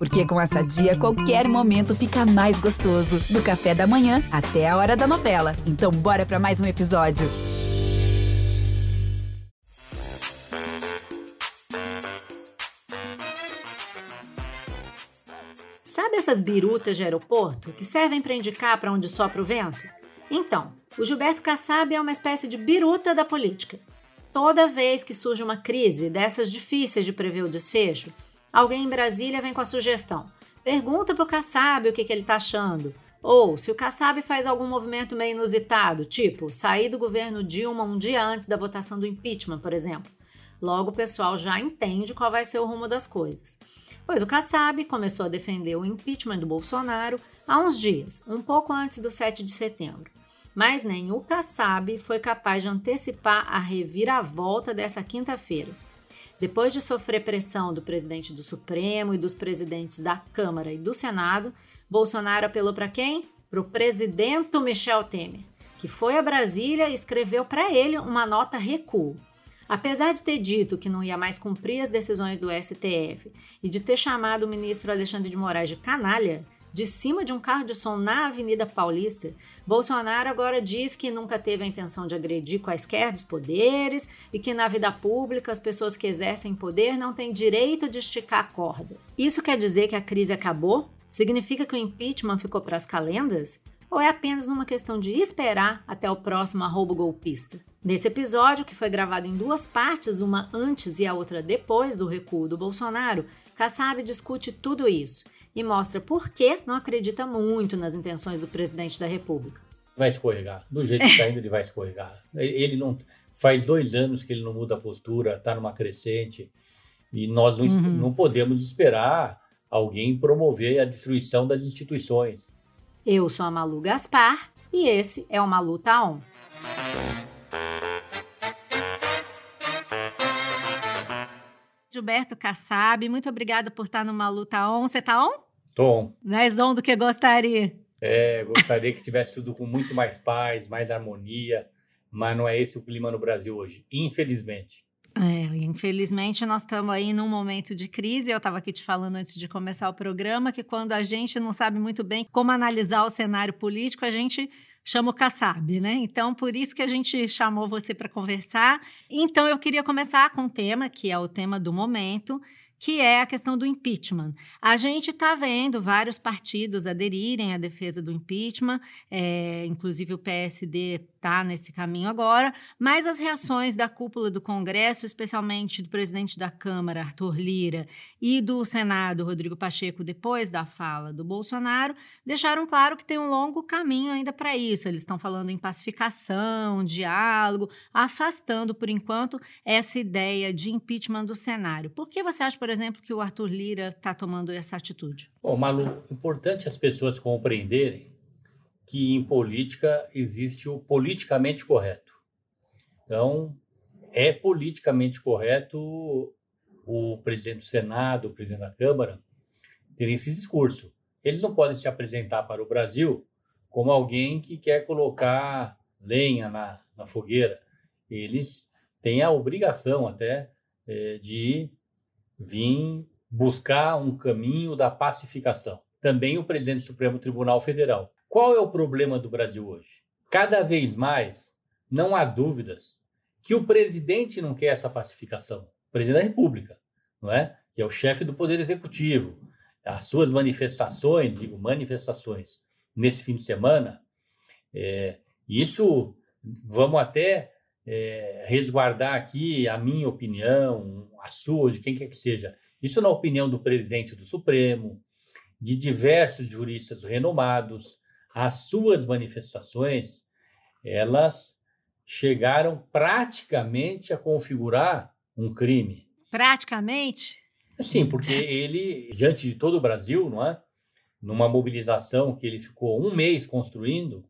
Porque com essa dia, qualquer momento fica mais gostoso. Do café da manhã até a hora da novela. Então, bora para mais um episódio. Sabe essas birutas de aeroporto que servem para indicar para onde sopra o vento? Então, o Gilberto Kassab é uma espécie de biruta da política. Toda vez que surge uma crise dessas difíceis de prever o desfecho, alguém em Brasília vem com a sugestão. Pergunta pro Kassab o que, que ele tá achando. Ou se o Kassab faz algum movimento meio inusitado, tipo sair do governo Dilma um dia antes da votação do impeachment, por exemplo. Logo o pessoal já entende qual vai ser o rumo das coisas. Pois o Kassab começou a defender o impeachment do Bolsonaro há uns dias, um pouco antes do 7 de setembro. Mas nem o Kassab foi capaz de antecipar a reviravolta dessa quinta-feira. Depois de sofrer pressão do presidente do Supremo e dos presidentes da Câmara e do Senado, Bolsonaro apelou para quem? Para o presidente Michel Temer, que foi a Brasília e escreveu para ele uma nota recuo. Apesar de ter dito que não ia mais cumprir as decisões do STF e de ter chamado o ministro Alexandre de Moraes de canalha, de cima de um carro de som na Avenida Paulista, Bolsonaro agora diz que nunca teve a intenção de agredir quaisquer dos poderes e que na vida pública as pessoas que exercem poder não têm direito de esticar a corda. Isso quer dizer que a crise acabou? Significa que o impeachment ficou para as calendas? Ou é apenas uma questão de esperar até o próximo arrobo golpista? Nesse episódio, que foi gravado em duas partes, uma antes e a outra depois do recuo do Bolsonaro, Kassab discute tudo isso e mostra por que não acredita muito nas intenções do presidente da República. Vai escorregar. Do jeito que está indo, ele vai escorregar. Ele não. Faz dois anos que ele não muda a postura, está numa crescente. E nós não, uhum. não podemos esperar alguém promover a destruição das instituições. Eu sou a Malu Gaspar e esse é o Malu Tá Gilberto Kassab, muito obrigada por estar numa luta on. Você tá on? Tô on. Mais on do que gostaria. É, gostaria que tivesse tudo com muito mais paz, mais harmonia, mas não é esse o clima no Brasil hoje, infelizmente. É, infelizmente nós estamos aí num momento de crise. Eu estava aqui te falando antes de começar o programa que quando a gente não sabe muito bem como analisar o cenário político, a gente chama o Kassab, né? Então, por isso que a gente chamou você para conversar. Então, eu queria começar com um tema que é o tema do momento, que é a questão do impeachment. A gente está vendo vários partidos aderirem à defesa do impeachment, é, inclusive o PSD está nesse caminho agora, mas as reações da cúpula do Congresso, especialmente do presidente da Câmara, Arthur Lira, e do Senado, Rodrigo Pacheco, depois da fala do Bolsonaro, deixaram claro que tem um longo caminho ainda para isso. Eles estão falando em pacificação, diálogo, afastando, por enquanto, essa ideia de impeachment do cenário. Por que você acha, por exemplo, que o Arthur Lira está tomando essa atitude? Bom, Malu, importante as pessoas compreenderem que em política existe o politicamente correto. Então, é politicamente correto o presidente do Senado, o presidente da Câmara, terem esse discurso. Eles não podem se apresentar para o Brasil como alguém que quer colocar lenha na, na fogueira. Eles têm a obrigação até é, de vir buscar um caminho da pacificação. Também o presidente do Supremo Tribunal Federal. Qual é o problema do Brasil hoje? Cada vez mais, não há dúvidas que o presidente não quer essa pacificação. O presidente da República, não é? Que é o chefe do Poder Executivo. As suas manifestações, digo manifestações, nesse fim de semana, é, isso vamos até é, resguardar aqui a minha opinião, a sua, de quem quer que seja. Isso na opinião do presidente do Supremo, de diversos juristas renomados, as suas manifestações, elas chegaram praticamente a configurar um crime. Praticamente? Sim, porque ele, diante de todo o Brasil, não é? Numa mobilização que ele ficou um mês construindo,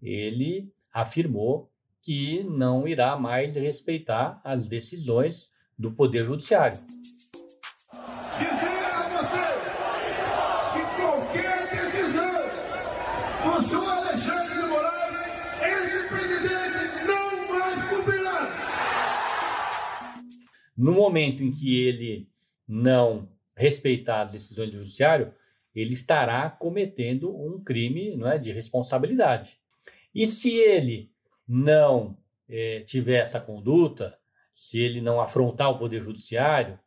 ele afirmou que não irá mais respeitar as decisões do Poder Judiciário. No momento em que ele não respeitar as decisões do judiciário, ele estará cometendo um crime não é, de responsabilidade. E se ele não é, tiver essa conduta, se ele não afrontar o Poder Judiciário,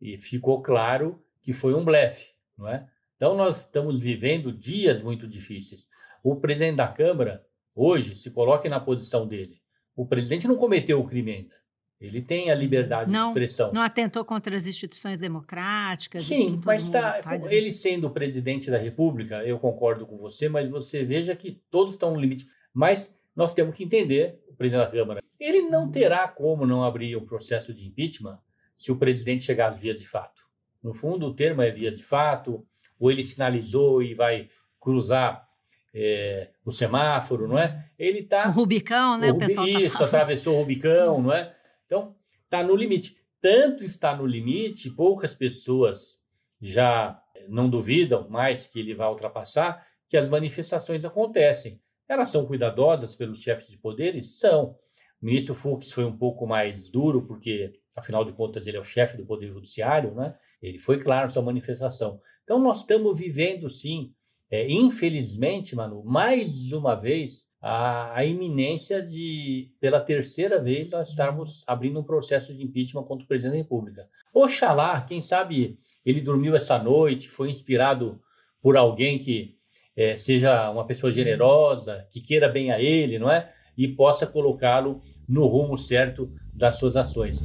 e ficou claro que foi um blefe, não é? Então, nós estamos vivendo dias muito difíceis. O presidente da Câmara, hoje, se coloque na posição dele. O presidente não cometeu o crime ainda. Ele tem a liberdade não, de expressão. Não atentou contra as instituições democráticas. Sim, mas tá, tá ele sendo presidente da República, eu concordo com você, mas você veja que todos estão no limite. Mas nós temos que entender, o presidente da Câmara, ele não terá como não abrir o processo de impeachment se o presidente chegar às vias de fato. No fundo, o termo é vias de fato, ou ele sinalizou e vai cruzar é, o semáforo, não é? Ele está. O Rubicão, né? O, o pessoal tá isso, atravessou o Rubicão, não é? Então, está no limite. Tanto está no limite, poucas pessoas já não duvidam mais que ele vai ultrapassar, que as manifestações acontecem. Elas são cuidadosas pelos chefes de poderes? São. O ministro Fux foi um pouco mais duro, porque, afinal de contas, ele é o chefe do Poder Judiciário, né? Ele foi claro na sua manifestação. Então, nós estamos vivendo, sim, é, infelizmente, Manu, mais uma vez, a, a, iminência de, pela terceira vez, nós estarmos abrindo um processo de impeachment contra o presidente da República. Oxalá, quem sabe ele dormiu essa noite, foi inspirado por alguém que é, seja uma pessoa generosa, que queira bem a ele, não é? E possa colocá-lo no rumo certo das suas ações.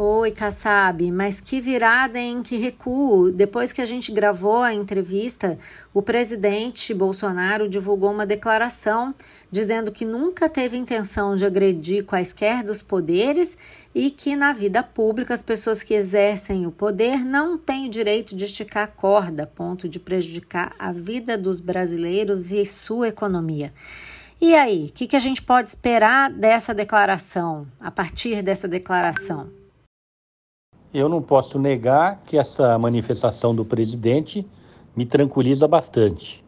Oi, Kassab, mas que virada, em Que recuo! Depois que a gente gravou a entrevista, o presidente Bolsonaro divulgou uma declaração dizendo que nunca teve intenção de agredir quaisquer dos poderes e que na vida pública as pessoas que exercem o poder não têm o direito de esticar a corda a ponto de prejudicar a vida dos brasileiros e sua economia. E aí, o que, que a gente pode esperar dessa declaração, a partir dessa declaração? Eu não posso negar que essa manifestação do presidente me tranquiliza bastante.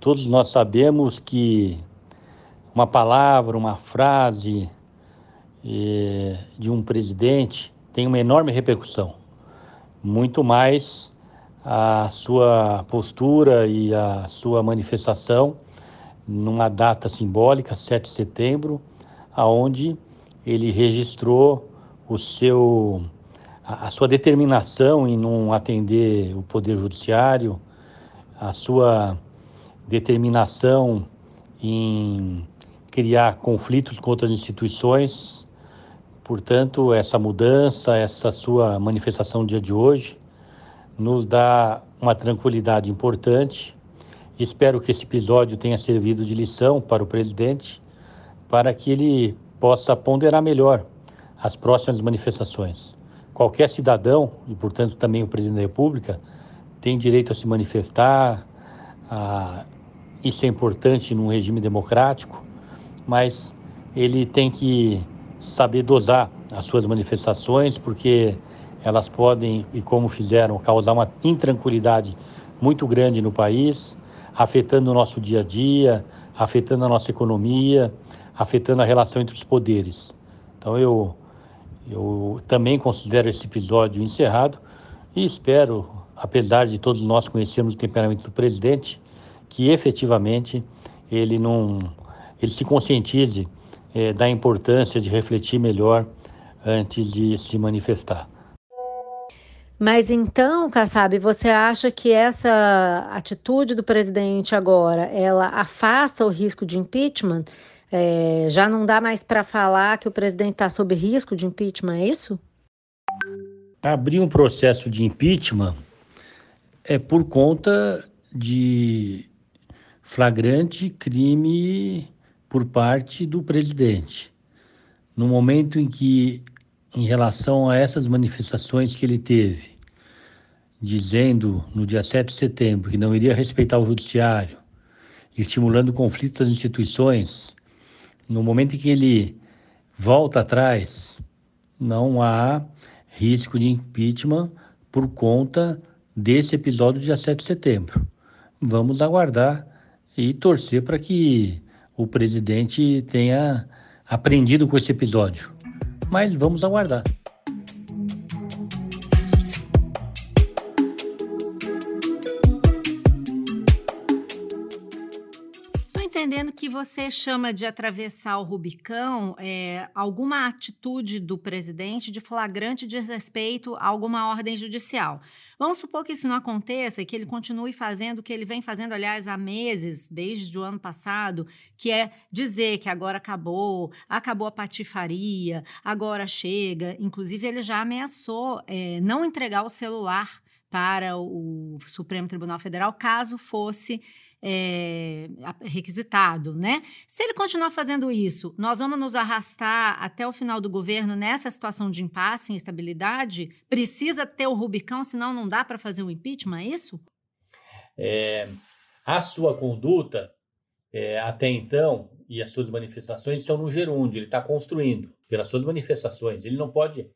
Todos nós sabemos que uma palavra, uma frase eh, de um presidente tem uma enorme repercussão, muito mais a sua postura e a sua manifestação numa data simbólica, 7 de setembro, aonde ele registrou o seu a, sua determinação em não atender o Poder Judiciário, a sua determinação em criar conflitos com outras instituições. Portanto, essa mudança, essa sua manifestação no dia de hoje, nos dá uma tranquilidade importante. Espero que esse episódio tenha servido de lição para o presidente, para que ele possa ponderar melhor as próximas manifestações qualquer cidadão, e portanto também o presidente da República, tem direito a se manifestar, a, isso é importante num regime democrático, mas ele tem que saber dosar as suas manifestações, porque elas podem, e como fizeram, causar uma intranquilidade muito grande no país, afetando o nosso dia a dia, afetando a nossa economia, afetando a relação entre os poderes. Então eu eu também considero esse episódio encerrado e espero, apesar de todos nós conhecermos o temperamento do presidente, que efetivamente ele não ele se conscientize é, da importância de refletir melhor antes de se manifestar. Mas então, Kassab, você acha que essa atitude do presidente agora, ela afasta o risco de impeachment? É, já não dá mais para falar que o presidente está sob risco de impeachment, é isso? Abrir um processo de impeachment é por conta de flagrante crime por parte do presidente. No momento em que, em relação a essas manifestações que ele teve, dizendo no dia 7 de setembro que não iria respeitar o judiciário, estimulando conflitos das instituições, no momento em que ele volta atrás, não há risco de impeachment por conta desse episódio do dia 7 de setembro. Vamos aguardar e torcer para que o presidente tenha aprendido com esse episódio. mas vamos aguardar. Você chama de atravessar o Rubicão é, alguma atitude do presidente de flagrante desrespeito a alguma ordem judicial. Vamos supor que isso não aconteça e que ele continue fazendo o que ele vem fazendo, aliás, há meses, desde o ano passado, que é dizer que agora acabou, acabou a patifaria, agora chega. Inclusive, ele já ameaçou é, não entregar o celular para o Supremo Tribunal Federal caso fosse é, requisitado, né? Se ele continuar fazendo isso, nós vamos nos arrastar até o final do governo nessa situação de impasse instabilidade? Precisa ter o Rubicão, senão não dá para fazer um impeachment, é isso? É, a sua conduta, é, até então, e as suas manifestações estão no gerúndio, ele está construindo pelas suas manifestações. Ele não pode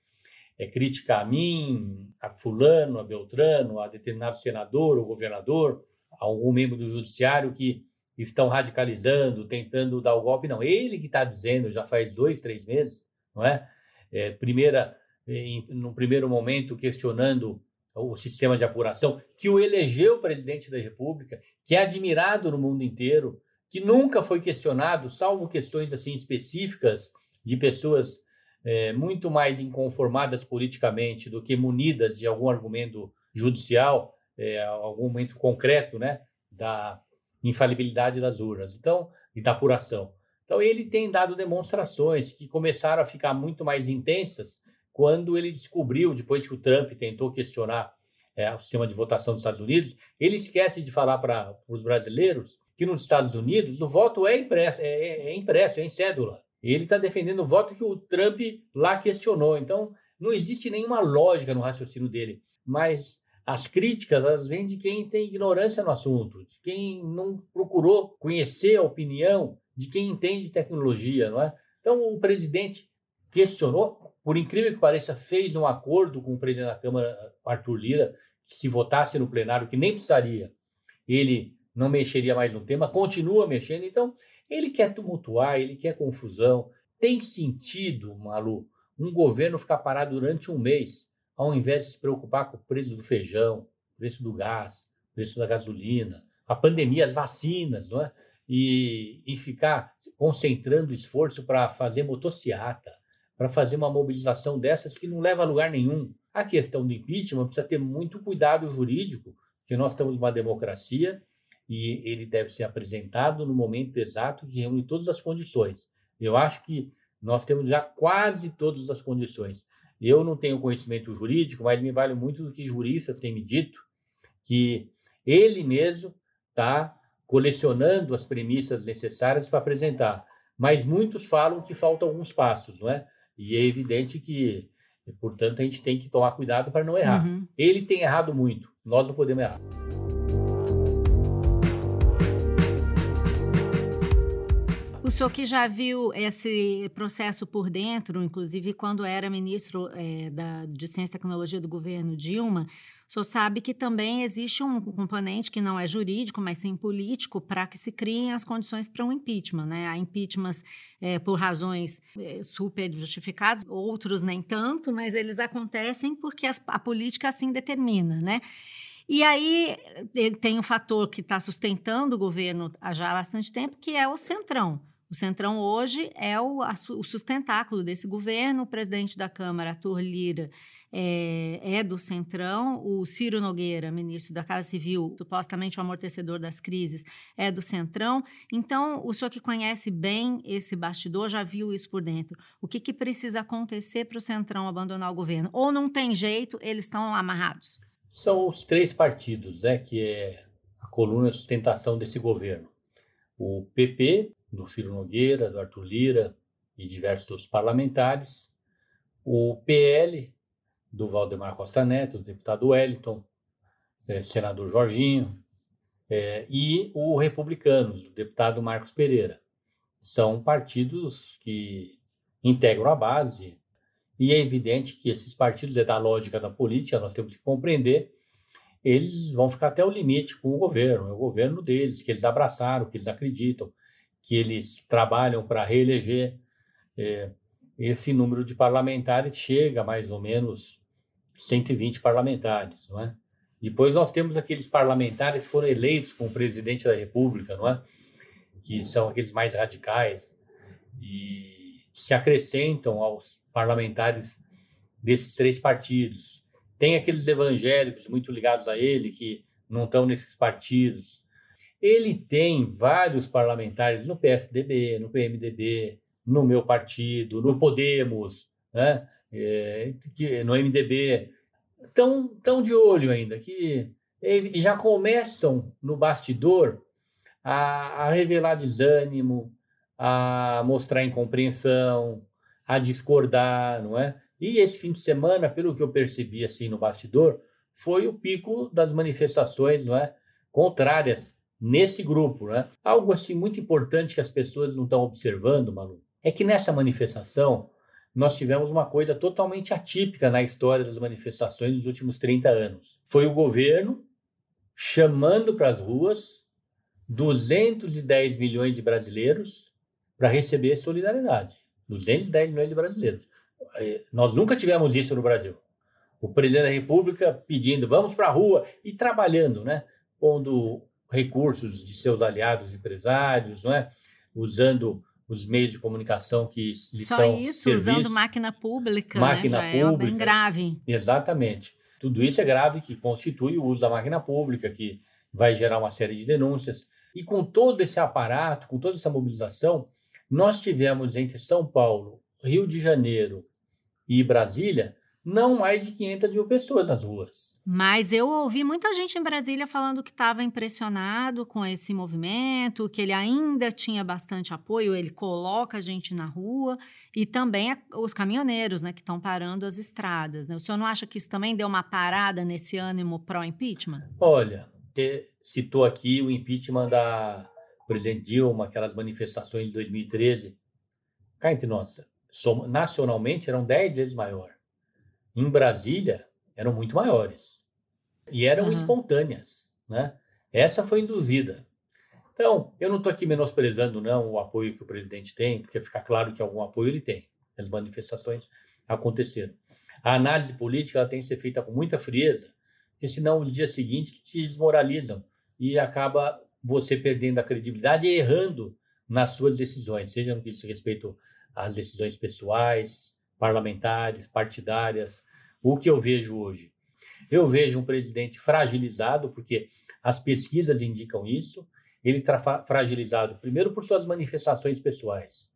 é, criticar a mim, a fulano, a Beltrano, a determinado senador ou governador, algum membro do judiciário que estão radicalizando, tentando dar o golpe. Não, ele que está dizendo já faz dois, três meses, não é? é primeira, em, no primeiro momento, questionando o sistema de apuração, que o elegeu presidente da República, que é admirado no mundo inteiro, que nunca foi questionado, salvo questões assim específicas de pessoas é, muito mais inconformadas politicamente do que munidas de algum argumento judicial é, algum momento concreto, né, da infalibilidade das urnas, então e da apuração. Então ele tem dado demonstrações que começaram a ficar muito mais intensas quando ele descobriu, depois que o Trump tentou questionar é, o sistema de votação dos Estados Unidos, ele esquece de falar para os brasileiros que nos Estados Unidos o voto é impresso, é, é, é impresso, é em cédula. Ele está defendendo o voto que o Trump lá questionou. Então, não existe nenhuma lógica no raciocínio dele. Mas as críticas elas vêm de quem tem ignorância no assunto, de quem não procurou conhecer a opinião de quem entende tecnologia, não é? Então o presidente questionou, por incrível que pareça, fez um acordo com o presidente da Câmara, Arthur Lira, que se votasse no plenário, que nem precisaria, ele não mexeria mais no tema, continua mexendo. Então ele quer tumultuar, ele quer confusão. Tem sentido, Malu, um governo ficar parado durante um mês ao invés de se preocupar com o preço do feijão, preço do gás, preço da gasolina, a pandemia, as vacinas, não é? E, e ficar concentrando esforço para fazer motociata, para fazer uma mobilização dessas que não leva a lugar nenhum. A questão do impeachment precisa ter muito cuidado jurídico, que nós estamos numa democracia e ele deve ser apresentado no momento exato que reúne todas as condições. Eu acho que nós temos já quase todas as condições. Eu não tenho conhecimento jurídico, mas me vale muito do que juristas têm me dito, que ele mesmo está colecionando as premissas necessárias para apresentar. Mas muitos falam que faltam alguns passos, não é? E é evidente que, portanto, a gente tem que tomar cuidado para não errar. Uhum. Ele tem errado muito, nós não podemos errar. O senhor que já viu esse processo por dentro, inclusive quando era ministro é, da, de Ciência e Tecnologia do governo Dilma, o senhor sabe que também existe um componente que não é jurídico, mas sim político, para que se criem as condições para um impeachment. Né? Há impeachments é, por razões é, super justificadas, outros nem tanto, mas eles acontecem porque as, a política assim determina. Né? E aí tem um fator que está sustentando o governo já há bastante tempo, que é o Centrão. O Centrão hoje é o, a, o sustentáculo desse governo. O presidente da Câmara, Arthur Lira, é, é, do Centrão. O Ciro Nogueira, ministro da Casa Civil, supostamente o amortecedor das crises, é do Centrão. Então, o senhor que conhece bem esse bastidor já viu isso por dentro. O que, que precisa acontecer para o Centrão abandonar o governo? Ou não tem jeito, eles estão amarrados? São os três partidos, né, que é a coluna de sustentação desse governo. O PP, do Ciro Nogueira, do Arthur Lira e diversos outros parlamentares, o PL do Valdemar Costa Neto, do deputado Wellington, é, senador Jorginho, é, e o Republicanos, do deputado Marcos Pereira. São partidos que integram a base, e é evidente que esses partidos, é da lógica da política, nós temos que compreender, eles vão ficar até o limite com o governo, é o governo deles, que eles abraçaram, que eles acreditam que eles trabalham para reeleger. É, esse número de parlamentares chega a mais ou menos 120 parlamentares, não é? Depois nós temos aqueles parlamentares que foram eleitos como presidente da República, não é? Que são aqueles mais radicais e se acrescentam aos parlamentares desses três partidos. Tem aqueles evangélicos muito ligados a ele que não estão nesses partidos. Ele tem vários parlamentares no PSDB, no PMDB, no meu partido, no Podemos, né? É, no MDB estão tão de olho ainda, que já começam no bastidor a, a revelar desânimo, a mostrar incompreensão, a discordar, não é? E esse fim de semana, pelo que eu percebi assim no bastidor, foi o pico das manifestações, não é, contrárias nesse grupo, né? Algo assim muito importante que as pessoas não estão observando, Malu, é que nessa manifestação nós tivemos uma coisa totalmente atípica na história das manifestações dos últimos 30 anos. Foi o governo chamando para as ruas 210 milhões de brasileiros para receber solidariedade. 210 milhões de brasileiros. É, nós nunca tivemos isso no Brasil. O presidente da República pedindo, vamos para a rua e trabalhando, né? Pondo recursos de seus aliados empresários, não é? Usando os meios de comunicação que lhe Só são isso, serviço. usando máquina pública, Máquina né? Já pública. é bem grave. Exatamente. Tudo isso é grave, que constitui o uso da máquina pública, que vai gerar uma série de denúncias. E com todo esse aparato, com toda essa mobilização, nós tivemos entre São Paulo, Rio de Janeiro e Brasília, não mais de 500 mil pessoas nas ruas. Mas eu ouvi muita gente em Brasília falando que estava impressionado com esse movimento, que ele ainda tinha bastante apoio, ele coloca a gente na rua e também os caminhoneiros, né, que estão parando as estradas. Né? O senhor não acha que isso também deu uma parada nesse ânimo pró-impeachment? Olha, você citou aqui o impeachment da presidente Dilma, aquelas manifestações de 2013. Cá entre nós, nacionalmente eram 10 vezes maior. Em Brasília, eram muito maiores. E eram Aham. espontâneas, né? Essa foi induzida. Então, eu não estou aqui menosprezando não o apoio que o presidente tem, porque fica claro que algum apoio ele tem. As manifestações aconteceram. A análise política ela tem que ser feita com muita frieza, porque senão no dia seguinte te desmoralizam e acaba você perdendo a credibilidade e errando nas suas decisões, seja no que diz respeito às decisões pessoais, parlamentares, partidárias. O que eu vejo hoje? Eu vejo um presidente fragilizado, porque as pesquisas indicam isso. Ele está fragilizado, primeiro, por suas manifestações pessoais.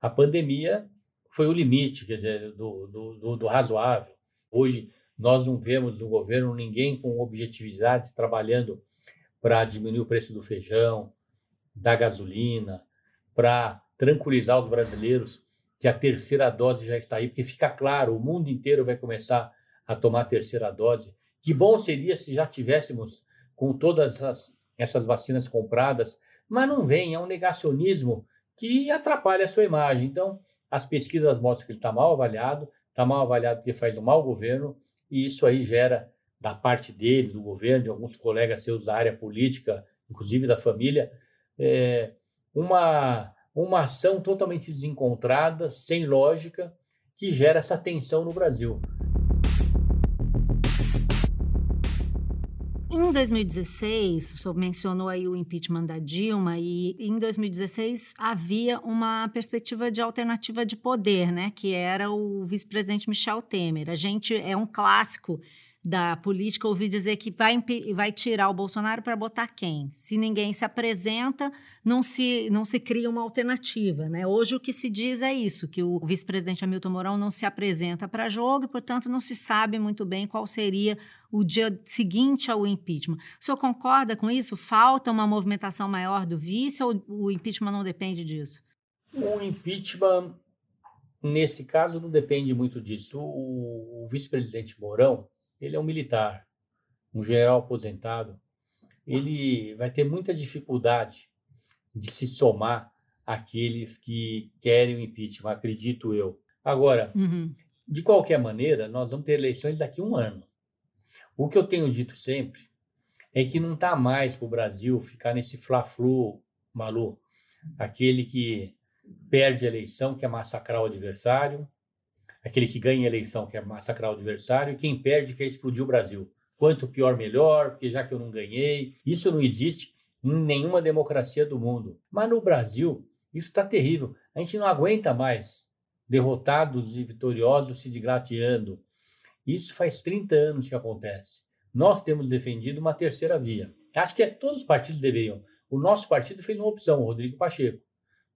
A pandemia foi o limite quer dizer, do, do, do, do razoável. Hoje, nós não vemos no governo ninguém com objetividade trabalhando para diminuir o preço do feijão, da gasolina, para tranquilizar os brasileiros que a terceira dose já está aí, porque fica claro, o mundo inteiro vai começar a tomar a terceira dose. Que bom seria se já tivéssemos com todas essas, essas vacinas compradas, mas não vem, é um negacionismo que atrapalha a sua imagem. Então, as pesquisas mostram que ele está mal avaliado, está mal avaliado porque faz um mau governo, e isso aí gera, da parte dele, do governo, de alguns colegas seus da área política, inclusive da família, é, uma, uma ação totalmente desencontrada, sem lógica, que gera essa tensão no Brasil. Em 2016, o senhor mencionou aí o impeachment da Dilma, e em 2016 havia uma perspectiva de alternativa de poder, né? Que era o vice-presidente Michel Temer. A gente é um clássico da política ouvir dizer que vai, vai tirar o Bolsonaro para botar quem? Se ninguém se apresenta, não se, não se cria uma alternativa, né? Hoje o que se diz é isso, que o vice-presidente Hamilton Mourão não se apresenta para jogo e, portanto, não se sabe muito bem qual seria o dia seguinte ao impeachment. O senhor concorda com isso? Falta uma movimentação maior do vice ou o impeachment não depende disso? O impeachment, nesse caso, não depende muito disso. O, o vice-presidente Mourão, ele é um militar, um general aposentado. Ele vai ter muita dificuldade de se somar àqueles que querem o impeachment, acredito eu. Agora, Uhum. de qualquer maneira, nós vamos ter eleições daqui a um ano. O que eu tenho dito sempre é que não está mais para o Brasil ficar nesse fla-flu, Malu, aquele que perde a eleição, quer massacrar o adversário, aquele que ganha a eleição quer massacrar o adversário, e quem perde quer explodir o Brasil. Quanto pior, melhor, porque já que eu não ganhei. Isso não existe em nenhuma democracia do mundo. Mas no Brasil, isso está terrível. A gente não aguenta mais derrotados e vitoriosos se digladiando. Isso faz 30 anos que acontece. Nós temos defendido uma terceira via. Acho que todos os partidos deveriam. O nosso partido fez uma opção, o Rodrigo Pacheco,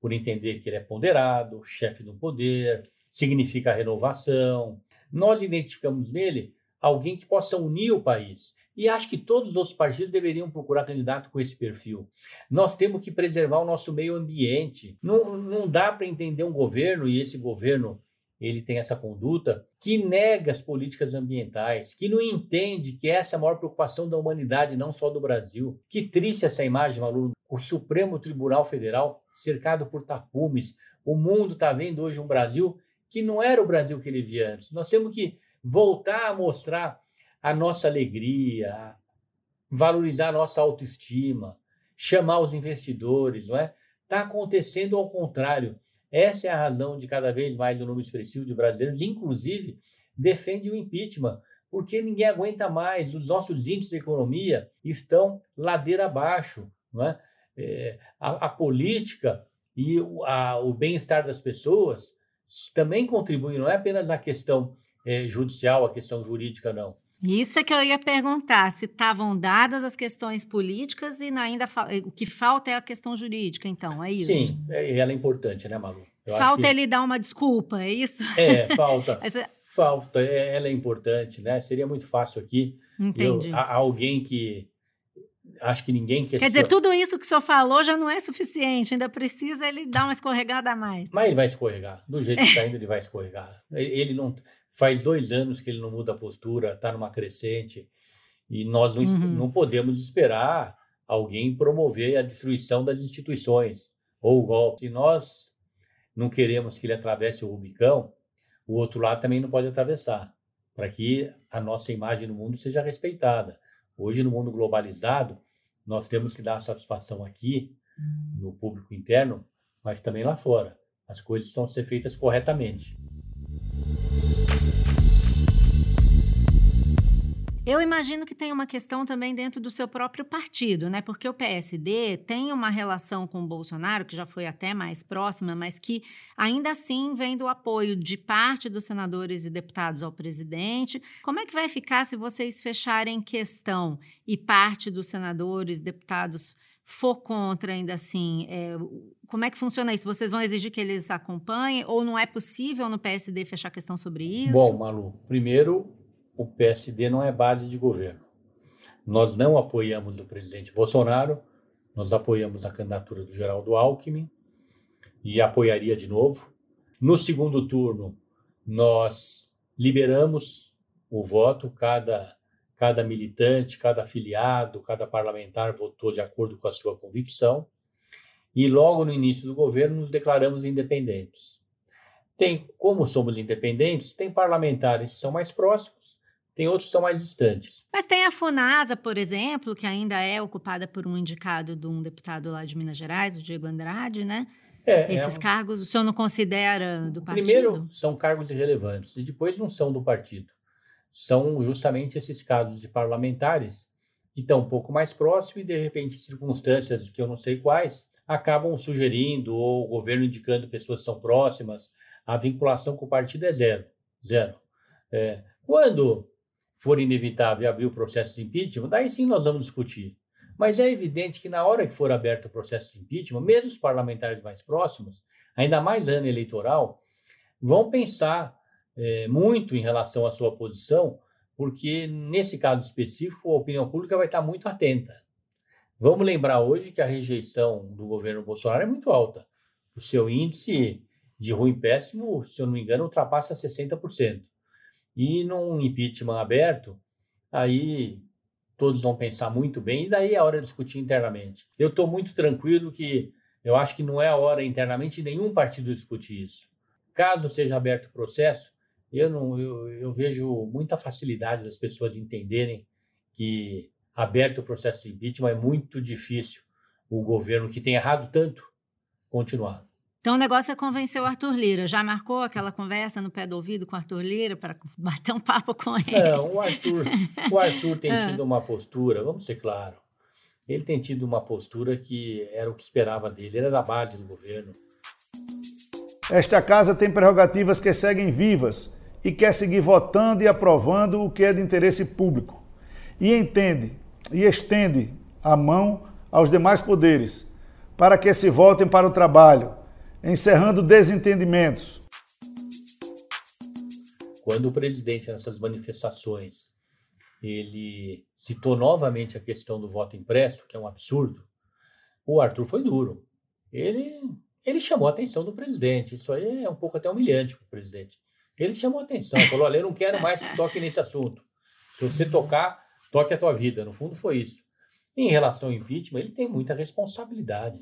por entender que ele é ponderado, chefe do poder, significa renovação. Nós identificamos nele alguém que possa unir o país. E acho que todos os outros partidos deveriam procurar candidato com esse perfil. Nós temos que preservar o nosso meio ambiente. Não, não dá para entender um governo, e esse governo ele tem essa conduta, que nega as políticas ambientais, que não entende que essa é a maior preocupação da humanidade, não só do Brasil. Que triste essa imagem, Malu. O Supremo Tribunal Federal cercado por tapumes. O mundo está vendo hoje um Brasil que não era o Brasil que ele via antes. Nós temos que voltar a mostrar a nossa alegria, valorizar a nossa autoestima, chamar os investidores, não é? Está acontecendo ao contrário. Essa é a razão de cada vez mais do número expressivo de brasileiros, inclusive, defende o impeachment, porque ninguém aguenta mais. Os nossos índices de economia estão ladeira abaixo. Não é? é a, a, política e o, o bem-estar das pessoas também contribuem, não é apenas a questão é, judicial, a questão jurídica, não. Isso é que eu ia perguntar, se estavam dadas as questões políticas e ainda o que falta é a questão jurídica, então, é isso? Sim, é, ela é importante, né, Malu? Eu falta que... ele dar uma desculpa, é isso? É, falta. Essa... Falta, é, ela é importante, né? Seria muito fácil aqui. Eu, alguém que acho que ninguém quer. Quer dizer, tudo isso que o senhor falou já não é suficiente, ainda precisa ele dar uma escorregada a mais. Mas ele vai escorregar. Do jeito que está indo, ele vai escorregar. Ele não. Faz dois anos que ele não muda a postura, está numa crescente, e nós não, uhum. não podemos esperar alguém promover a destruição das instituições ou o golpe. Se nós não queremos que ele atravesse o Rubicão, o outro lado também não pode atravessar, para que a nossa imagem no mundo seja respeitada. Hoje, no mundo globalizado, nós temos que dar satisfação aqui, no público interno, mas também lá fora. As coisas estão a ser feitas corretamente. Eu imagino que tem uma questão também dentro do seu próprio partido, né? Porque o PSD tem uma relação com o Bolsonaro, que já foi até mais próxima, mas que ainda assim vem do apoio de parte dos senadores e deputados ao presidente. Como é que vai ficar se vocês fecharem questão e parte dos senadores, deputados for contra ainda assim? É, como é que funciona isso? Vocês vão exigir que eles acompanhem ou não é possível no PSD fechar questão sobre isso? Bom, Malu, primeiro o PSD não é base de governo. Nós não apoiamos o presidente Bolsonaro, nós apoiamos a candidatura do Geraldo Alckmin e apoiaria de novo. No segundo turno, nós liberamos o voto, cada, cada militante, cada afiliado, cada parlamentar votou de acordo com a sua convicção. E logo no início do governo nos declaramos independentes. Tem, como somos independentes, tem parlamentares que são mais próximos tem outros que estão mais distantes. Mas tem a FUNASA, por exemplo, que ainda é ocupada por um indicado de um deputado lá de Minas Gerais, o Diego Andrade, né? É, Esses é um... cargos o senhor não considera do partido? Primeiro, são cargos irrelevantes, e depois não são do partido. São justamente esses casos de parlamentares que estão um pouco mais próximos e, de repente, circunstâncias que eu não sei quais, acabam sugerindo ou o governo indicando pessoas que são próximas. A vinculação com o partido é zero. Zero. É, quando for inevitável abrir o processo de impeachment, daí sim nós vamos discutir. Mas é evidente que na hora que for aberto o processo de impeachment, mesmo os parlamentares mais próximos, ainda mais ano eleitoral, vão pensar é, muito em relação à sua posição, porque nesse caso específico a opinião pública vai estar muito atenta. Vamos lembrar hoje que a rejeição do governo Bolsonaro é muito alta. O seu índice de ruim péssimo, se eu não me engano, ultrapassa 60%. E num impeachment aberto, aí todos vão pensar muito bem, e daí é a hora de discutir internamente. Eu estou muito tranquilo que eu acho que não é a hora internamente nenhum partido discutir isso. Caso seja aberto o processo, eu, não, eu, eu vejo muita facilidade das pessoas entenderem que aberto o processo de impeachment é muito difícil o governo que tem errado tanto continuar. Então o negócio é convencer o Arthur Lira. Já marcou aquela conversa no pé do ouvido com o Arthur Lira para bater um papo com ele? Não, o Arthur, o Arthur tem ah. tido uma postura, vamos ser claro, ele tem tido uma postura que era o que esperava dele, ele era da base do governo. Esta casa tem prerrogativas que seguem vivas e quer seguir votando e aprovando o que é de interesse público. E entende e estende a mão aos demais poderes para que se voltem para o trabalho encerrando desentendimentos. Quando o presidente, nessas manifestações, ele citou novamente a questão do voto impresso, que é um absurdo, o Arthur foi duro. Ele, ele chamou a atenção do presidente. Isso aí é um pouco até humilhante para o presidente. Ele chamou a atenção, falou: olha, eu não quero mais que toque nesse assunto. Se você tocar, toque a tua vida. No fundo, foi isso. Em relação ao impeachment, ele tem muita responsabilidade.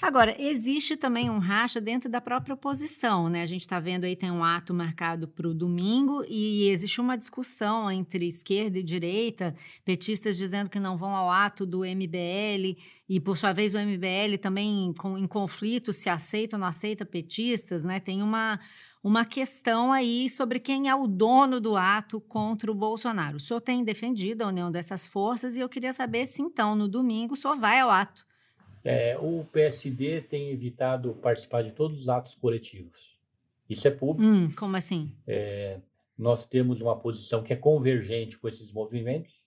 Agora, existe também um racha dentro da própria oposição, né? A gente está vendo aí, tem um ato marcado para o domingo e existe uma discussão entre esquerda e direita, petistas dizendo que não vão ao ato do MBL e, por sua vez, o MBL também com, em conflito se aceita ou não aceita petistas, né? Tem uma, uma questão aí sobre quem é o dono do ato contra o Bolsonaro. O senhor tem defendido a união dessas forças e eu queria saber se, então, no domingo, o senhor vai ao ato é, o PSD tem evitado participar de todos os atos coletivos. Isso é público. Hum, como assim? É, nós temos uma posição que é convergente com esses movimentos,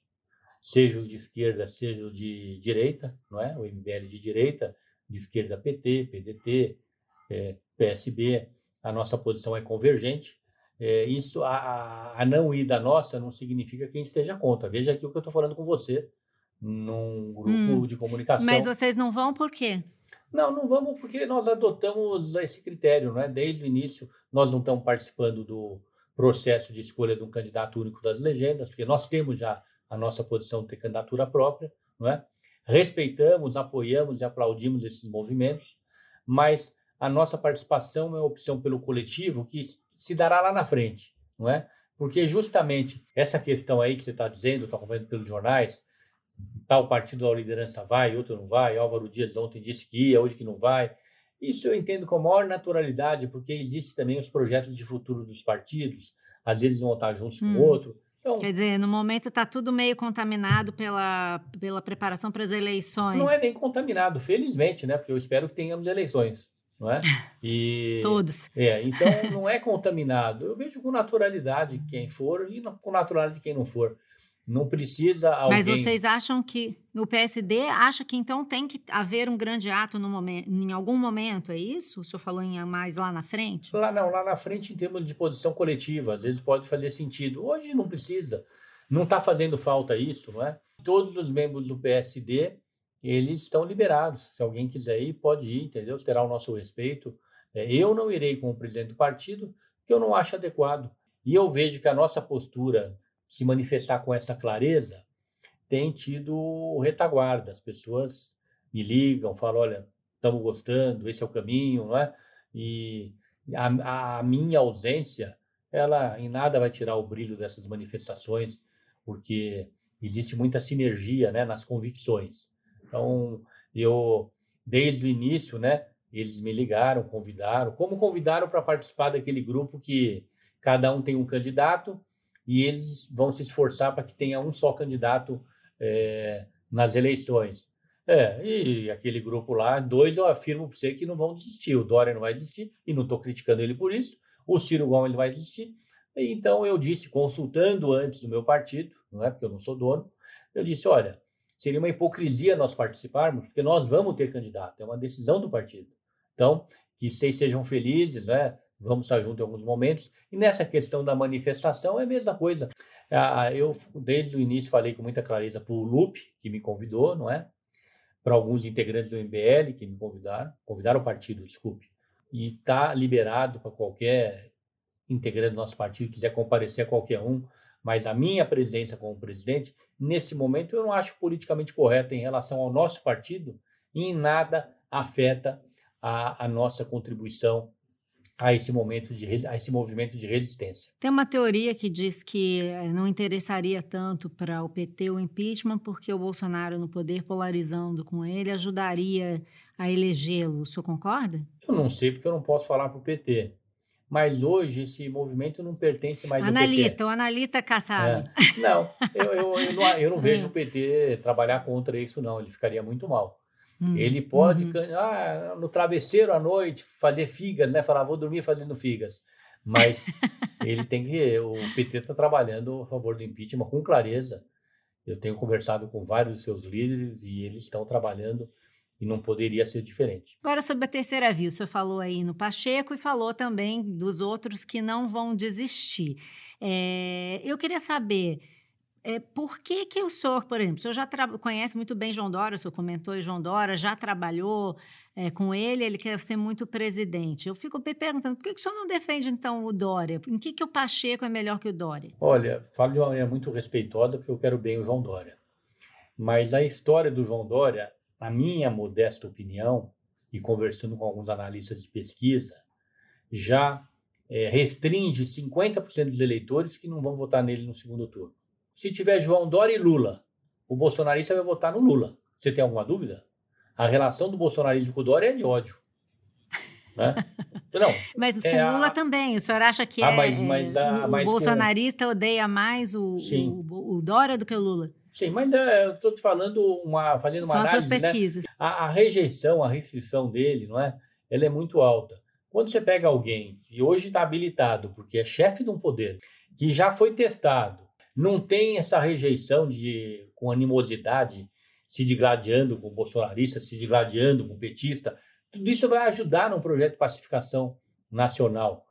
seja os de esquerda, seja os de direita, não é? O MBL de direita, de esquerda PT, PDT, é, PSB. A nossa posição é convergente. É, isso, a, a não ida nossa não significa que a gente esteja contra. Veja aqui o que eu estou falando com você num grupo hum. de comunicação. Mas vocês não vão por quê? Não, não vamos porque nós adotamos esse critério, né? Desde o início, nós não estamos participando do processo de escolha de um candidato único das legendas, porque nós temos já a nossa posição de ter candidatura própria, não é? Respeitamos, apoiamos e aplaudimos esses movimentos, mas a nossa participação é a opção pelo coletivo que se dará lá na frente, não é? Porque justamente essa questão aí que você está dizendo, está acompanhando pelos jornais, tal partido da liderança vai, outro não vai. Álvaro Dias ontem disse que ia, hoje que não vai. Isso eu entendo com a maior naturalidade, porque existe também os projetos de futuro dos partidos, às vezes vão estar juntos hum. com o outro. Então, Quer dizer, no momento está tudo meio contaminado pela, pela preparação para as eleições. Não é nem contaminado, felizmente, né? Porque eu espero que tenhamos eleições, não é? E, Todos. É, então não é contaminado. Eu vejo com naturalidade quem for e com naturalidade quem não for. Não precisa alguém... Mas vocês acham que o PSD acha que então tem que haver um grande ato no momento, em algum momento, é isso? O senhor falou em mais lá na frente? Lá não, lá na frente em termos de posição coletiva, às vezes pode fazer sentido. Hoje não precisa. Não está fazendo falta isso, não é? Todos os membros do PSD, eles estão liberados. Se alguém quiser ir, pode ir, entendeu? Terá o nosso respeito. É, eu não irei como presidente do partido, porque eu não acho adequado. E eu vejo que a nossa postura se manifestar com essa clareza, tem tido retaguarda. As pessoas me ligam, falam: olha, estamos gostando, esse é o caminho, não é? E a, a, minha ausência, ela em nada vai tirar o brilho dessas manifestações, porque existe muita sinergia né, nas convicções. Então, eu, desde o início, né, eles me ligaram, convidaram, como convidaram para participar daquele grupo que cada um tem um candidato e eles vão se esforçar para que tenha um só candidato é, nas eleições. É, e aquele grupo lá, dois eu afirmo para você que não vão desistir. O Dória não vai desistir, e não estou criticando ele por isso. O Ciro Gomes vai desistir. Então eu disse, consultando antes do meu partido, não é porque eu não sou dono, eu disse: olha, seria uma hipocrisia nós participarmos, porque nós vamos ter candidato, é uma decisão do partido. Então, que vocês sejam felizes, né? Vamos estar juntos em alguns momentos. E nessa questão da manifestação é a mesma coisa. Ah, eu, desde o início, falei com muita clareza para o Lupe, que me convidou, não é? Para alguns integrantes do MBL que me convidaram, convidaram o partido, desculpe. E está liberado para qualquer integrante do nosso partido quiser comparecer a qualquer um. Mas a minha presença como presidente, nesse momento, eu não acho politicamente correta em relação ao nosso partido e em nada afeta a, a nossa contribuição a esse momento de a esse movimento de resistência. Tem uma teoria que diz que eh, não interessaria tanto para o PT o impeachment porque o Bolsonaro no poder polarizando com ele ajudaria a elegê-lo. O senhor concorda? Eu não sei porque eu não posso falar para o PT. Mas hoje esse movimento não pertence mais analista, ao PT. o analista Kassab. É. Não, eu, eu, eu, não, eu não vejo o PT trabalhar contra isso, não. Ele ficaria muito mal. Hum, ele pode, uhum. ah, no travesseiro à noite, fazer figas, né? Falar, vou dormir fazendo figas. Mas ele tem que. O PT está trabalhando a favor do impeachment com clareza. Eu tenho conversado com vários dos seus líderes e eles estão trabalhando e não poderia ser diferente. Agora, sobre a terceira via, o senhor falou aí no Pacheco e falou também dos outros que não vão desistir. É, eu queria saber é, por que, que o senhor, por exemplo, o senhor já conhece muito bem João Dória, o senhor comentou João Dória, já trabalhou é, com ele, ele quer ser muito presidente. Eu fico me perguntando, por que, que o senhor não defende, então, o Dória? Em que, que o Pacheco é melhor que o Dória? Olha, falo de uma maneira muito respeitosa, porque eu quero bem o João Dória. Mas a história do João Dória, na minha modesta opinião, e conversando com alguns analistas de pesquisa, já é, restringe 50% dos eleitores que não vão votar nele no segundo turno se tiver João Dória e Lula, o bolsonarista vai votar no Lula. Você tem alguma dúvida? A relação do bolsonarismo com o Dória é de ódio. Né? Não, mas é com Lula a... também. O senhor acha que ah, é, mas, mas, a, o, bolsonarista com... odeia mais o, o, o, Dória do que o Lula? Sim, mas é, eu estou te falando uma, fazendo uma São análise, as suas né? pesquisas. Né? A, a, rejeição, a restrição dele, não é? Ela é muito alta. Quando você pega alguém que hoje está habilitado, porque é chefe de um poder, que já foi testado, não tem essa rejeição de com animosidade, se digladiando com bolsonarista, se digladiando com petista. Tudo isso vai ajudar num projeto de pacificação nacional,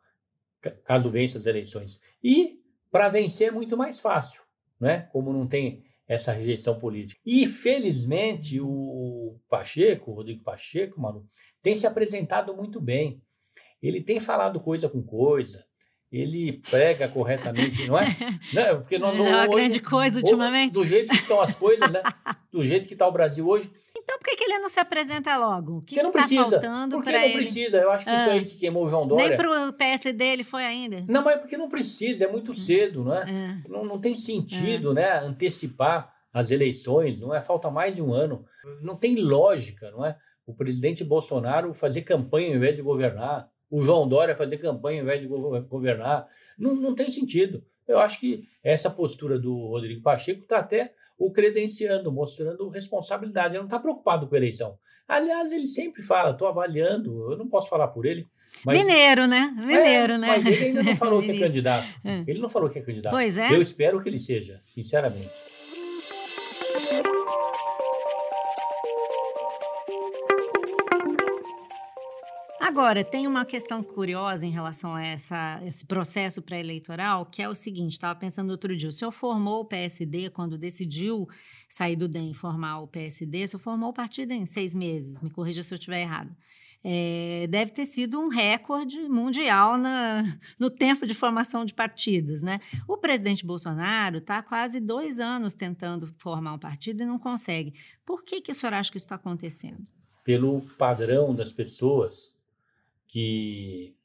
caso vença as eleições. E para vencer é muito mais fácil, né? Como não tem essa rejeição política. E felizmente o Pacheco, o Rodrigo Pacheco, mano, tem se apresentado muito bem. Ele tem falado coisa com coisa, ele prega corretamente, não é? Não, porque não, Já é uma hoje, grande coisa ultimamente. Do jeito que estão as coisas, né? Do jeito que está o Brasil hoje. Então por que, que ele não se apresenta logo? O que está faltando para ele? não precisa. Eu acho que ah, isso aí que queimou o João Dória... Nem para o PSD ele foi ainda? Não, mas é porque não precisa, é muito cedo, não é? é. Não, não tem sentido, é. né? Antecipar as eleições, não é? Falta mais de um ano. Não tem lógica, não é? O presidente Bolsonaro fazer campanha ao invés de governar o João Dória fazer campanha ao invés de governar. Não, não tem sentido. Eu acho que essa postura do Rodrigo Pacheco está até o credenciando, mostrando responsabilidade. Ele não está preocupado com a eleição. Aliás, ele sempre fala, estou avaliando, eu não posso falar por ele. Mas, Mineiro, né? Mineiro, é, né? Mas ele ainda não falou que é candidato. É. Ele não falou que é candidato. Pois é. Eu espero que ele seja, sinceramente. Agora, tem uma questão curiosa em relação a essa, esse processo pré-eleitoral, que é o seguinte: estava pensando outro dia, o senhor formou o PSD quando decidiu sair do DEM e formar o PSD, o senhor formou o partido em seis meses, me corrija se eu estiver errado. É, deve ter sido um recorde mundial na, no tempo de formação de partidos, né? O presidente Bolsonaro está quase dois anos tentando formar um partido e não consegue. Por que, que o senhor acha que isso está acontecendo? Pelo padrão das pessoas que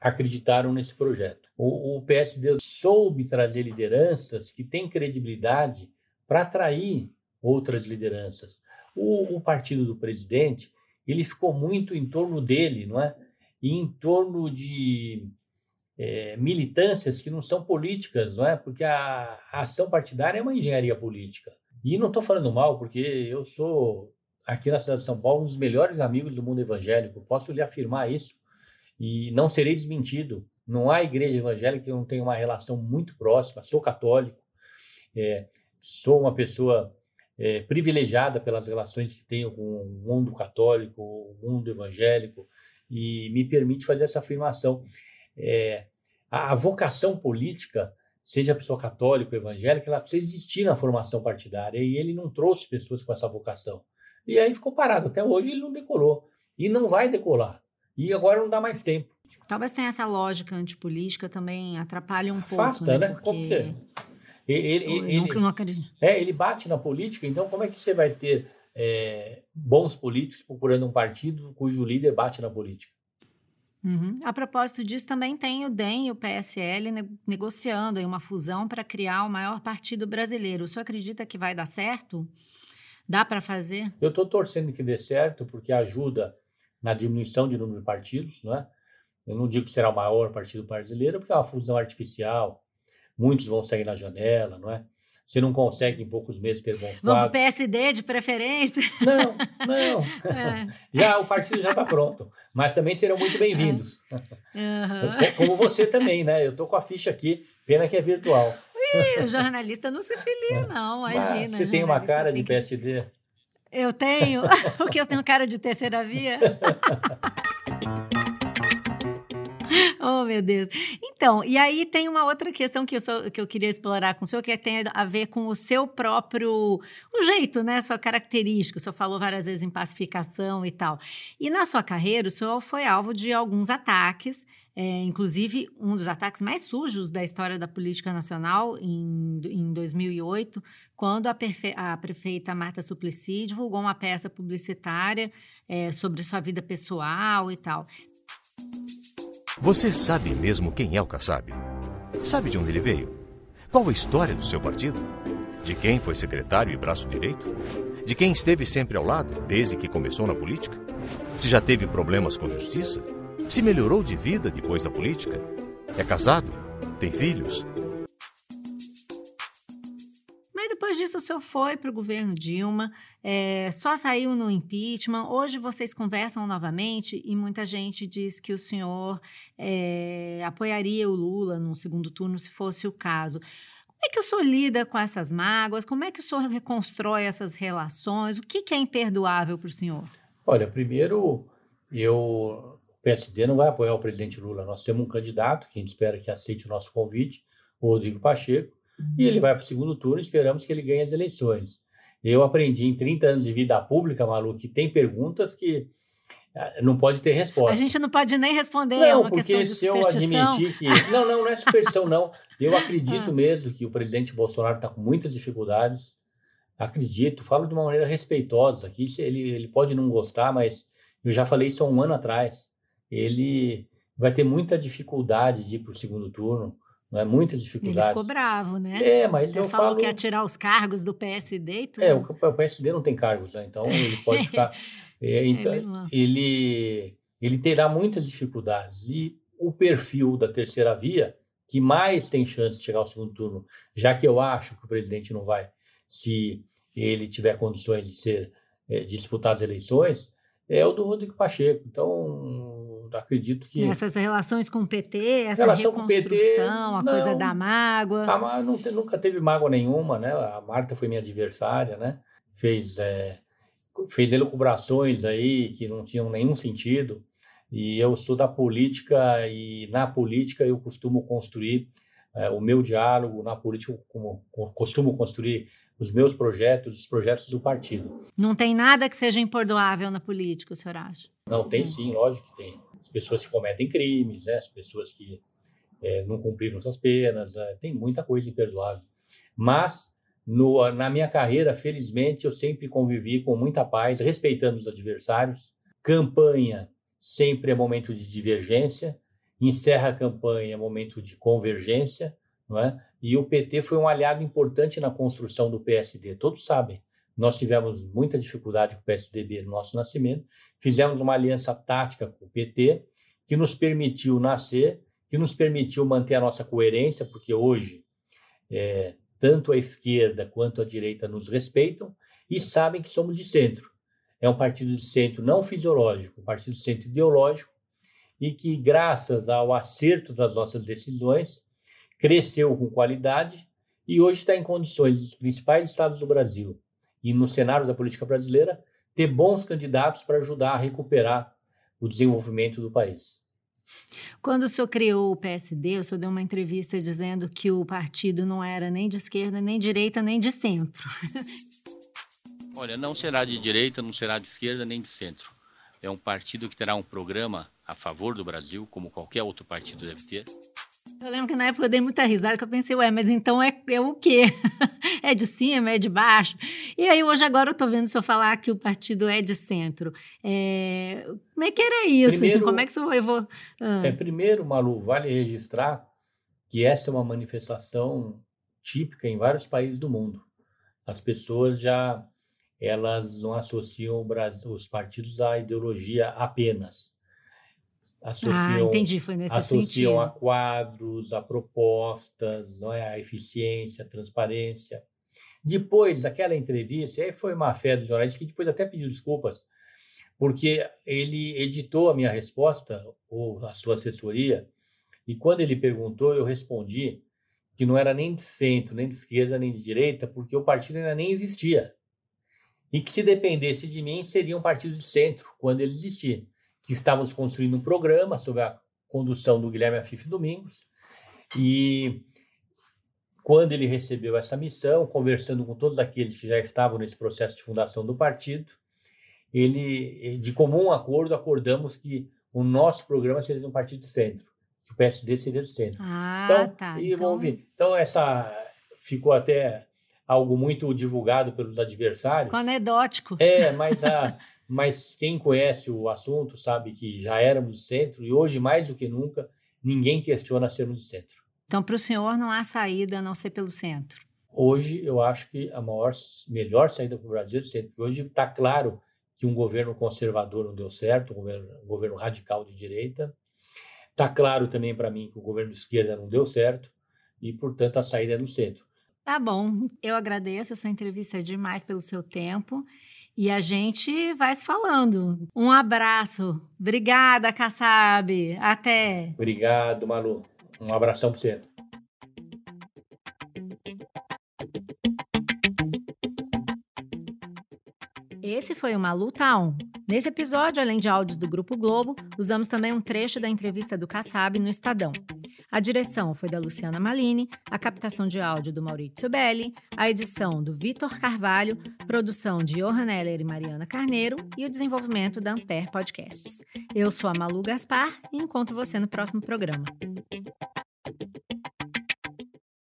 acreditaram nesse projeto. O, o PSD soube trazer lideranças que têm credibilidade para atrair outras lideranças. O, o, partido do presidente ele ficou muito em torno dele, não é? E em torno de é, militâncias que não são políticas, não é? Porque a, a ação partidária é uma engenharia política. E não estou falando mal, porque eu sou aqui na cidade de São Paulo um dos melhores amigos do mundo evangélico. Posso lhe afirmar isso e não serei desmentido. Não há igreja evangélica que eu não tenha uma relação muito próxima. Sou católico, é, sou uma pessoa é, privilegiada pelas relações que tenho com o mundo católico, o mundo evangélico, e me permite fazer essa afirmação. É, a, vocação política, seja pessoa católica ou evangélica, ela precisa existir na formação partidária, e ele não trouxe pessoas com essa vocação. E aí ficou parado. Até hoje ele não decolou. E não vai decolar. E agora não dá mais tempo. Talvez tenha essa lógica antipolítica também atrapalhe um pouco. Afasta, né? né? Porque... Como que é? Ele, ele, não, não acredito. É, ele bate na política, então como é que você vai ter é, bons políticos procurando um partido cujo líder bate na política? Uhum. A propósito disso, também tem o DEM e o PSL ne negociando uma fusão para criar o maior partido brasileiro. O senhor acredita que vai dar certo? Dá para fazer? Eu estou torcendo que dê certo, porque ajuda na diminuição de número de partidos, não é? Eu não digo que será o maior partido brasileiro, porque é uma fusão artificial. Muitos vão sair na janela, não é? Você não consegue em poucos meses ter bons Vamos para o PSD de preferência? Não, não. É. Já, o partido já está pronto. Mas também serão muito bem-vindos. Uhum. Como você também, né? Eu estou com a ficha aqui, pena que é virtual. Ih, o jornalista não se filia, não, imagina. Mas você tem uma cara de PSD? Eu tenho? Porque eu tenho cara de terceira via? oh, meu Deus. Então, e aí tem uma outra questão que eu, sou, que eu queria explorar com o senhor, que tem a ver com o seu próprio o jeito, né? Sua característica. O senhor falou várias vezes em pacificação e tal. E na sua carreira, o senhor foi alvo de alguns ataques. É, inclusive, um dos ataques mais sujos da história da política nacional, em, em 2008, quando a, a, prefeita Marta Suplicy divulgou uma peça publicitária é, sobre sua vida pessoal e tal. Você sabe mesmo quem é o Kassab? Sabe de onde ele veio? Qual a história do seu partido? De quem foi secretário e braço direito? De quem esteve sempre ao lado desde que começou na política? Se já teve problemas com justiça? Se melhorou de vida depois da política? É casado? Tem filhos? Depois disso, o senhor foi para o governo Dilma, é, só saiu no impeachment. Hoje vocês conversam novamente e muita gente diz que o senhor é, apoiaria o Lula no segundo turno se fosse o caso. Como é que o senhor lida com essas mágoas? Como é que o senhor reconstrói essas relações? O que, que é imperdoável para o senhor? Olha, primeiro, eu, PSD não vai apoiar o presidente Lula. Nós temos um candidato que a gente espera que aceite o nosso convite, o Rodrigo Pacheco e ele vai para o segundo turno e esperamos que ele ganhe as eleições. Eu aprendi em 30 anos de vida pública, Malu, que tem perguntas que ah, não pode ter resposta. A gente não pode nem responder, não, é uma porque questão de se eu admitir que... Não, não, não é superstição, não. Eu acredito ah. mesmo que o presidente Bolsonaro está com muitas dificuldades. Acredito, falo de uma maneira respeitosa aqui. Ele, ele pode não gostar, mas eu já falei isso há um ano atrás. Ele vai ter muita dificuldade de ir para o segundo turno não é muita dificuldade. Ele ficou bravo, né? É, mas ele eu falou falo... que ia tirar os cargos do PSD e tudo. É, o, o PSD não tem cargos, né? então ele pode ficar. É, então, ele, ele terá muitas dificuldades. E o perfil da terceira via, que mais tem chance de chegar ao segundo turno, já que eu acho que o presidente não vai, se ele tiver condições de ser é, de disputar as eleições, é o do Rodrigo Pacheco. Então, acredito que. Essas relações com o PT, essa Relação reconstrução, PT, a não, coisa da mágoa. A, não, nunca teve mágoa nenhuma, né? A Marta foi minha adversária, né? Fez, é, fez elucubrações aí que não tinham nenhum sentido. E eu sou da política e na política eu costumo construir é, o meu diálogo, na política como, costumo construir os meus projetos, os projetos do partido. Não tem nada que seja imperdoável na política, o senhor acha? Não, tem sim, lógico que tem pessoas que cometem crimes, né? as pessoas que é, não cumpriram suas penas, né? tem muita coisa imperdoável. Mas, no, na minha carreira, felizmente, eu sempre convivi com muita paz, respeitando os adversários. Campanha sempre é momento de divergência, encerra a campanha é momento de convergência, não é? E o PT foi um aliado importante na construção do PSD, todos sabem. Nós tivemos muita dificuldade com o PSDB no nosso nascimento, fizemos uma aliança tática com o PT, que nos permitiu nascer, que nos permitiu manter a nossa coerência, porque hoje é, tanto a esquerda quanto a direita nos respeitam e sabem que somos de centro. É um partido de centro não fisiológico, um partido de centro ideológico, e que, graças ao acerto das nossas decisões, cresceu com qualidade e hoje está em condições dos principais estados do Brasil e no cenário da política brasileira, ter bons candidatos para ajudar a recuperar o desenvolvimento do país. Quando o senhor criou o PSD, o senhor deu uma entrevista dizendo que o partido não era nem de esquerda, nem de direita, nem de centro. Olha, não será de direita, não será de esquerda, nem de centro. É um partido que terá um programa a favor do Brasil, como qualquer outro partido deve ter. Eu lembro que na época eu dei muita risada, que eu pensei, ué, mas então é, é o quê? é de cima, é de baixo? E aí hoje agora eu estou vendo o senhor falar que o partido é de centro. É... Como é que era isso? Primeiro, assim, como é que o senhor levou? Ah. É, primeiro, Malu, vale registrar que essa é uma manifestação típica em vários países do mundo. As pessoas já elas não associam Brasil, os partidos à ideologia apenas. Associam, ah, entendi, foi nesse associam sentido. a quadros, a propostas, não é? a eficiência, a transparência. Depois daquela entrevista, aí foi uma fé do jornalista que depois até pediu desculpas, porque ele editou a minha resposta, ou a sua assessoria, e quando ele perguntou, eu respondi que não era nem de centro, nem de esquerda, nem de direita, porque o partido ainda nem existia e que se dependesse de mim seria um partido de centro quando ele existia. Que estávamos construindo um programa sob a condução do Guilherme Afif Domingos e quando ele recebeu essa missão, conversando com todos aqueles que já estavam nesse processo de fundação do partido, ele, de comum acordo, acordamos que o nosso programa seria um partido de centro, que o PSD seria de centro. Ah, então, tá. E então... então essa ficou até algo muito divulgado pelos adversários. Anedótico. É, mas, a, mas quem conhece o assunto sabe que já éramos centro e hoje, mais do que nunca, ninguém questiona sermos centro. Então, para o senhor, não há saída a não ser pelo centro? Hoje, eu acho que a maior, melhor saída para o Brasil é de centro. Hoje está claro que um governo conservador não deu certo, um governo, um governo radical de direita. Está claro também para mim que o governo de esquerda não deu certo e, portanto, a saída é no centro. Tá bom, eu agradeço a sua entrevista demais pelo seu tempo e a gente vai se falando. Um abraço. Obrigada, Kassab. Até. Obrigado, Malu. Um abração para você. Esse foi o Malu Town. Nesse episódio, além de áudios do Grupo Globo, usamos também um trecho da entrevista do Kassab no Estadão. A direção foi da Luciana Malini, a captação de áudio do Maurício Belli, a edição do Vitor Carvalho, produção de Johan Heller e Mariana Carneiro e o desenvolvimento da Ampere Podcasts. Eu sou a Malu Gaspar e encontro você no próximo programa.